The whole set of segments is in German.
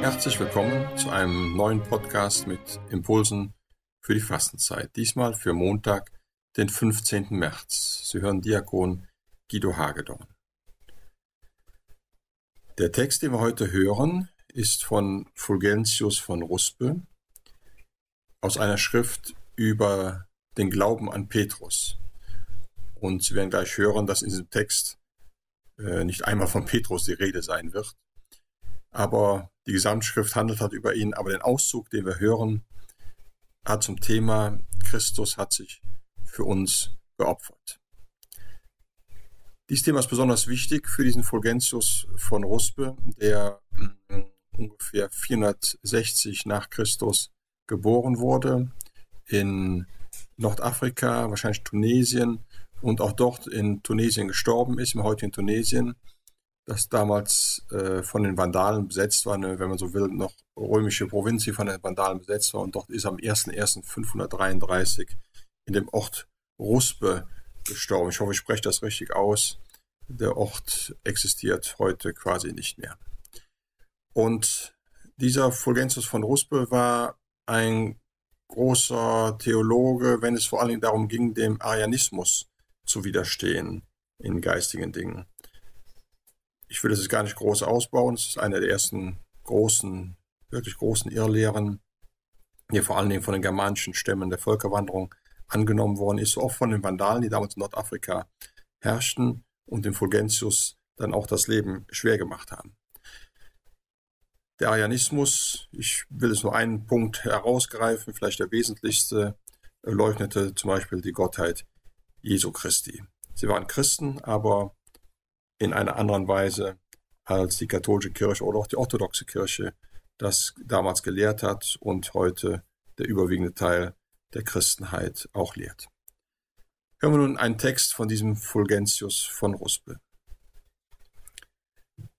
Herzlich willkommen zu einem neuen Podcast mit Impulsen für die Fastenzeit. Diesmal für Montag, den 15. März. Sie hören Diakon Guido Hagedorn. Der Text, den wir heute hören, ist von Fulgentius von Ruspe aus einer Schrift über den Glauben an Petrus. Und Sie werden gleich hören, dass in diesem Text äh, nicht einmal von Petrus die Rede sein wird. Aber die Gesamtschrift handelt halt über ihn. Aber den Auszug, den wir hören, hat zum Thema, Christus hat sich für uns geopfert. Dieses Thema ist besonders wichtig für diesen Fulgentius von Ruspe, der mm, ungefähr 460 nach Christus geboren wurde in Nordafrika, wahrscheinlich Tunesien und auch dort in Tunesien gestorben ist, im heutigen Tunesien das damals äh, von den Vandalen besetzt war, eine, wenn man so will, noch römische Provinz, die von den Vandalen besetzt war. Und dort ist am 01.01.533 in dem Ort Ruspe gestorben. Ich hoffe, ich spreche das richtig aus. Der Ort existiert heute quasi nicht mehr. Und dieser Fulgentius von Ruspe war ein großer Theologe, wenn es vor allen Dingen darum ging, dem Arianismus zu widerstehen in geistigen Dingen ich will es gar nicht groß ausbauen. Es ist eine der ersten großen, wirklich großen Irrlehren, die vor allen Dingen von den germanischen Stämmen der Völkerwanderung angenommen worden ist, oft von den Vandalen, die damals in Nordafrika herrschten und dem Fulgentius dann auch das Leben schwer gemacht haben. Der Arianismus, ich will es nur einen Punkt herausgreifen, vielleicht der wesentlichste, leugnete zum Beispiel die Gottheit Jesu Christi. Sie waren Christen, aber in einer anderen Weise als die katholische Kirche oder auch die orthodoxe Kirche das damals gelehrt hat und heute der überwiegende Teil der Christenheit auch lehrt. Hören wir nun einen Text von diesem Fulgentius von Ruspe.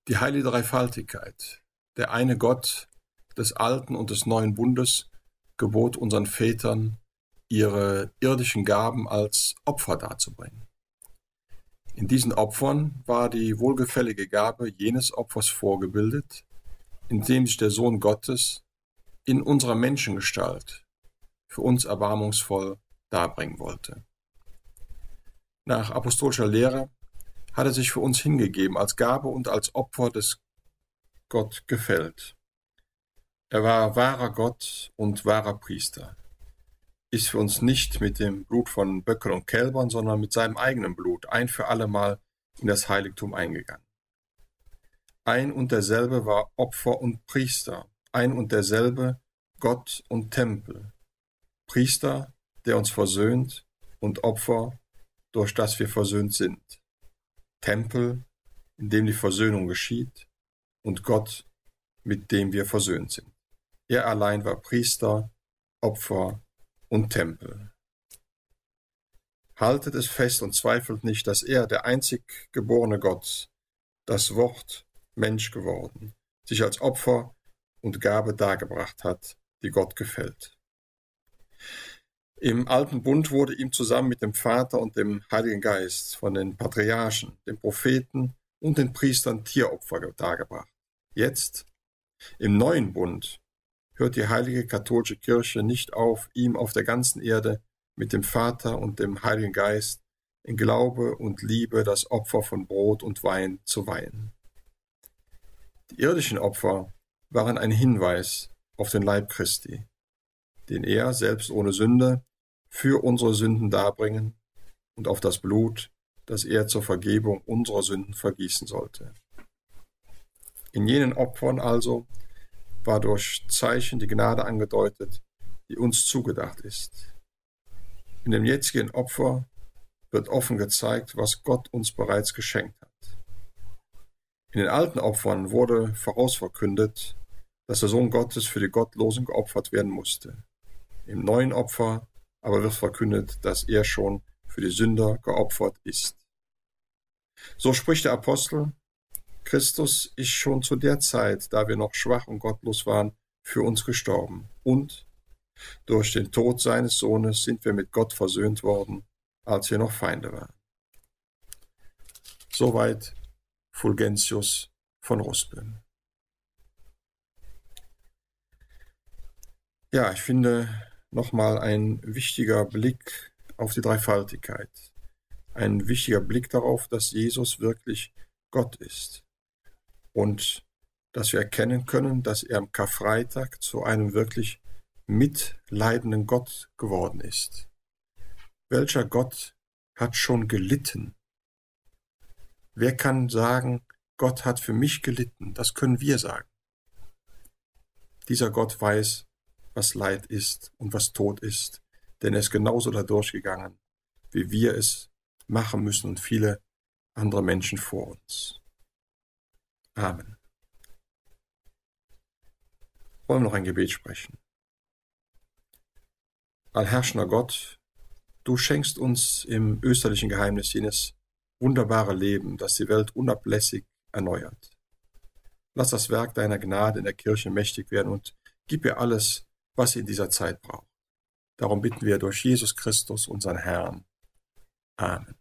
Die heilige Dreifaltigkeit, der eine Gott des alten und des neuen Bundes, gebot unseren Vätern, ihre irdischen Gaben als Opfer darzubringen. In diesen Opfern war die wohlgefällige Gabe jenes Opfers vorgebildet, in dem sich der Sohn Gottes in unserer Menschengestalt für uns erbarmungsvoll darbringen wollte. Nach apostolischer Lehre hat er sich für uns hingegeben als Gabe und als Opfer des Gott gefällt. Er war wahrer Gott und wahrer Priester ist für uns nicht mit dem Blut von Böcken und Kälbern, sondern mit seinem eigenen Blut ein für allemal in das Heiligtum eingegangen. Ein und derselbe war Opfer und Priester, ein und derselbe Gott und Tempel. Priester, der uns versöhnt, und Opfer, durch das wir versöhnt sind. Tempel, in dem die Versöhnung geschieht, und Gott, mit dem wir versöhnt sind. Er allein war Priester, Opfer und Tempel. Haltet es fest und zweifelt nicht, dass er, der einzig geborene Gott, das Wort Mensch geworden, sich als Opfer und Gabe dargebracht hat, die Gott gefällt. Im alten Bund wurde ihm zusammen mit dem Vater und dem Heiligen Geist von den Patriarchen, den Propheten und den Priestern Tieropfer dargebracht. Jetzt, im neuen Bund, hört die heilige katholische Kirche nicht auf, ihm auf der ganzen Erde mit dem Vater und dem Heiligen Geist in Glaube und Liebe das Opfer von Brot und Wein zu weihen. Die irdischen Opfer waren ein Hinweis auf den Leib Christi, den er selbst ohne Sünde für unsere Sünden darbringen und auf das Blut, das er zur Vergebung unserer Sünden vergießen sollte. In jenen Opfern also war durch Zeichen die Gnade angedeutet, die uns zugedacht ist. In dem jetzigen Opfer wird offen gezeigt, was Gott uns bereits geschenkt hat. In den alten Opfern wurde vorausverkündet, dass der Sohn Gottes für die Gottlosen geopfert werden musste. Im neuen Opfer aber wird verkündet, dass er schon für die Sünder geopfert ist. So spricht der Apostel, Christus ist schon zu der Zeit, da wir noch schwach und gottlos waren, für uns gestorben. Und durch den Tod seines Sohnes sind wir mit Gott versöhnt worden, als wir noch Feinde waren. Soweit Fulgentius von Ruspe. Ja, ich finde nochmal ein wichtiger Blick auf die Dreifaltigkeit. Ein wichtiger Blick darauf, dass Jesus wirklich Gott ist. Und dass wir erkennen können, dass er am Karfreitag zu einem wirklich mitleidenden Gott geworden ist. Welcher Gott hat schon gelitten? Wer kann sagen, Gott hat für mich gelitten? Das können wir sagen. Dieser Gott weiß, was Leid ist und was Tod ist, denn er ist genauso da durchgegangen, wie wir es machen müssen und viele andere Menschen vor uns. Amen. Wollen wir noch ein Gebet sprechen. Allherrschender Gott, du schenkst uns im österlichen Geheimnis jenes wunderbare Leben, das die Welt unablässig erneuert. Lass das Werk deiner Gnade in der Kirche mächtig werden und gib ihr alles, was sie in dieser Zeit braucht. Darum bitten wir durch Jesus Christus, unseren Herrn. Amen.